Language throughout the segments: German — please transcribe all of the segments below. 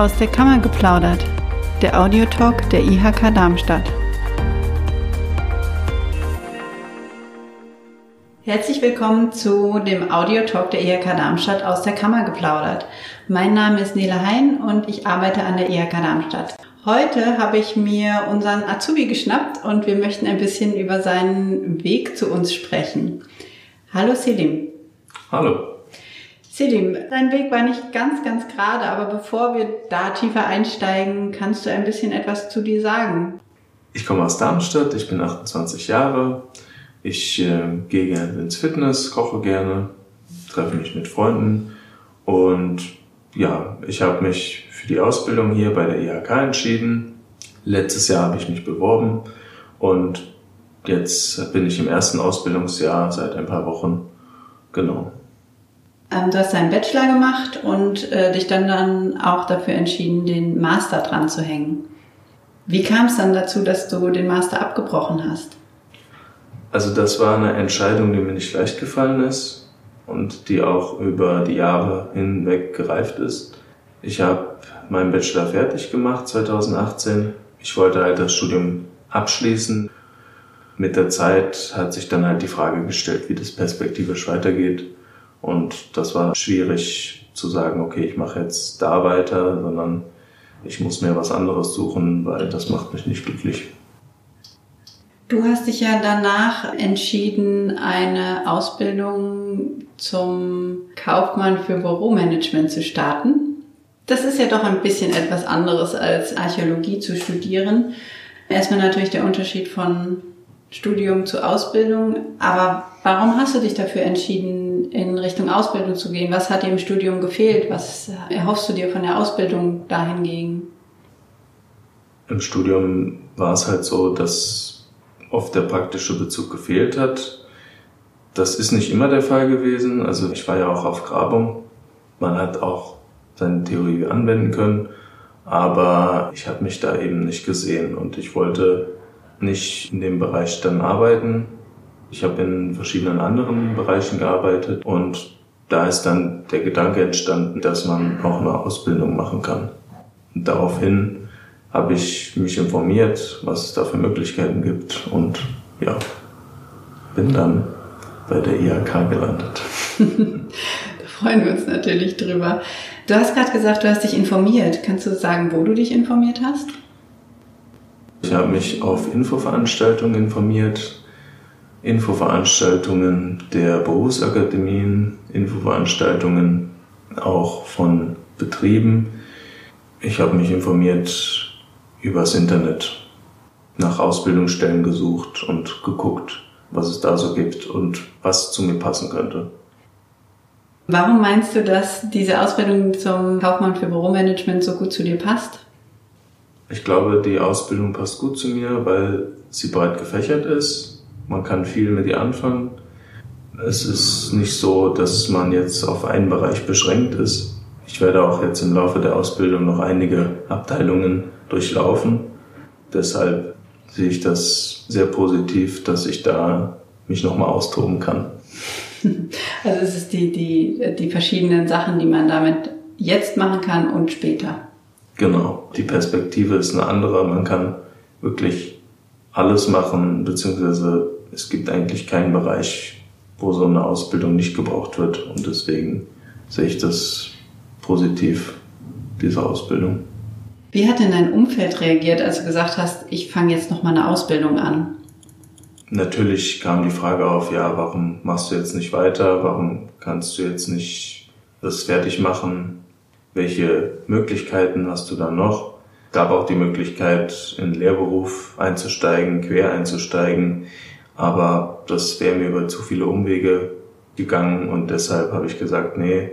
Aus der Kammer geplaudert, der Audiotalk der IHK Darmstadt. Herzlich willkommen zu dem Audiotalk der IHK Darmstadt aus der Kammer geplaudert. Mein Name ist Nele Hein und ich arbeite an der IHK Darmstadt. Heute habe ich mir unseren Azubi geschnappt und wir möchten ein bisschen über seinen Weg zu uns sprechen. Hallo Selim. Hallo. Selim, dein Weg war nicht ganz, ganz gerade, aber bevor wir da tiefer einsteigen, kannst du ein bisschen etwas zu dir sagen? Ich komme aus Darmstadt, ich bin 28 Jahre. Ich äh, gehe gerne ins Fitness, koche gerne, treffe mich mit Freunden und ja, ich habe mich für die Ausbildung hier bei der IHK entschieden. Letztes Jahr habe ich mich beworben und jetzt bin ich im ersten Ausbildungsjahr seit ein paar Wochen. Genau. Ähm, du hast deinen Bachelor gemacht und äh, dich dann, dann auch dafür entschieden, den Master dran zu hängen. Wie kam es dann dazu, dass du den Master abgebrochen hast? Also das war eine Entscheidung, die mir nicht leicht gefallen ist und die auch über die Jahre hinweg gereift ist. Ich habe meinen Bachelor fertig gemacht 2018. Ich wollte halt das Studium abschließen. Mit der Zeit hat sich dann halt die Frage gestellt, wie das perspektivisch weitergeht. Und das war schwierig zu sagen, okay, ich mache jetzt da weiter, sondern ich muss mir was anderes suchen, weil das macht mich nicht glücklich. Du hast dich ja danach entschieden, eine Ausbildung zum Kaufmann für Büromanagement zu starten. Das ist ja doch ein bisschen etwas anderes als Archäologie zu studieren. Erstmal natürlich der Unterschied von Studium zu Ausbildung. Aber warum hast du dich dafür entschieden, in Richtung Ausbildung zu gehen? Was hat dir im Studium gefehlt? Was erhoffst du dir von der Ausbildung dahingegen? Im Studium war es halt so, dass oft der praktische Bezug gefehlt hat. Das ist nicht immer der Fall gewesen. Also ich war ja auch auf Grabung. Man hat auch seine Theorie anwenden können. Aber ich habe mich da eben nicht gesehen und ich wollte nicht in dem Bereich dann arbeiten. Ich habe in verschiedenen anderen Bereichen gearbeitet und da ist dann der Gedanke entstanden, dass man auch eine Ausbildung machen kann. Und daraufhin habe ich mich informiert, was es da für Möglichkeiten gibt und ja, bin dann bei der IHK gelandet. da freuen wir uns natürlich drüber. Du hast gerade gesagt, du hast dich informiert. Kannst du sagen, wo du dich informiert hast? Ich habe mich auf Infoveranstaltungen informiert, Infoveranstaltungen der Berufsakademien, Infoveranstaltungen auch von Betrieben. Ich habe mich informiert übers Internet, nach Ausbildungsstellen gesucht und geguckt, was es da so gibt und was zu mir passen könnte. Warum meinst du, dass diese Ausbildung zum Kaufmann für Büromanagement so gut zu dir passt? Ich glaube, die Ausbildung passt gut zu mir, weil sie breit gefächert ist. Man kann viel mit ihr anfangen. Es ist nicht so, dass man jetzt auf einen Bereich beschränkt ist. Ich werde auch jetzt im Laufe der Ausbildung noch einige Abteilungen durchlaufen. Deshalb sehe ich das sehr positiv, dass ich da mich nochmal austoben kann. Also es ist die, die, die verschiedenen Sachen, die man damit jetzt machen kann und später. Genau, die Perspektive ist eine andere. Man kann wirklich alles machen, beziehungsweise es gibt eigentlich keinen Bereich, wo so eine Ausbildung nicht gebraucht wird. Und deswegen sehe ich das positiv, diese Ausbildung. Wie hat denn dein Umfeld reagiert, als du gesagt hast, ich fange jetzt noch mal eine Ausbildung an? Natürlich kam die Frage auf, ja, warum machst du jetzt nicht weiter? Warum kannst du jetzt nicht das fertig machen? Welche Möglichkeiten hast du dann noch? Gab auch die Möglichkeit, in den Lehrberuf einzusteigen, quer einzusteigen, aber das wäre mir über zu viele Umwege gegangen und deshalb habe ich gesagt, nee,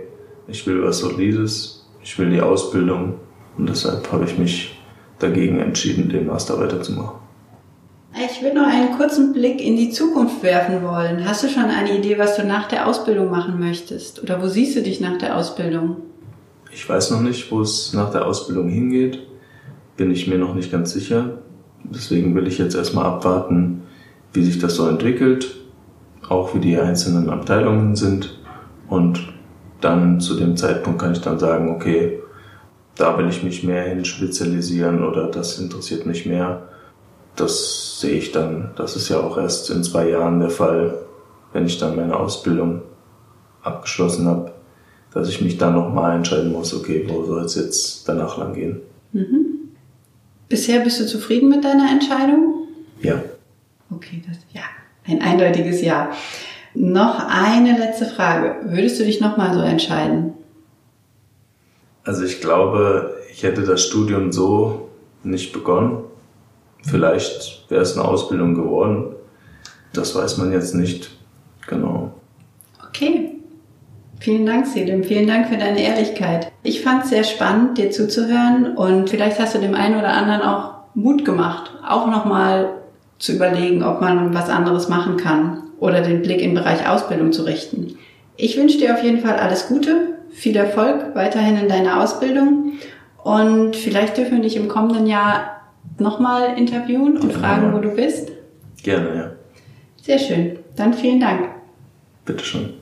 ich will was Solides, ich will die Ausbildung und deshalb habe ich mich dagegen entschieden, den Master weiterzumachen. Ich würde noch einen kurzen Blick in die Zukunft werfen wollen. Hast du schon eine Idee, was du nach der Ausbildung machen möchtest? Oder wo siehst du dich nach der Ausbildung? Ich weiß noch nicht, wo es nach der Ausbildung hingeht. Bin ich mir noch nicht ganz sicher. Deswegen will ich jetzt erstmal abwarten, wie sich das so entwickelt, auch wie die einzelnen Abteilungen sind. Und dann zu dem Zeitpunkt kann ich dann sagen, okay, da will ich mich mehr hin spezialisieren oder das interessiert mich mehr. Das sehe ich dann, das ist ja auch erst in zwei Jahren der Fall, wenn ich dann meine Ausbildung abgeschlossen habe, dass ich mich dann nochmal entscheiden muss, okay, wo soll es jetzt danach lang gehen. Mhm. Bisher bist du zufrieden mit deiner Entscheidung? Ja. Okay, das ja, ein eindeutiges Ja. Noch eine letzte Frage. Würdest du dich nochmal so entscheiden? Also ich glaube, ich hätte das Studium so nicht begonnen. Vielleicht wäre es eine Ausbildung geworden. Das weiß man jetzt nicht genau. Vielen Dank, Selim. Vielen Dank für deine Ehrlichkeit. Ich fand es sehr spannend, dir zuzuhören und vielleicht hast du dem einen oder anderen auch Mut gemacht, auch nochmal zu überlegen, ob man was anderes machen kann oder den Blick im Bereich Ausbildung zu richten. Ich wünsche dir auf jeden Fall alles Gute, viel Erfolg weiterhin in deiner Ausbildung und vielleicht dürfen wir dich im kommenden Jahr nochmal interviewen und Gerne, fragen, wo du bist. Gerne, ja. Sehr schön. Dann vielen Dank. Bitteschön.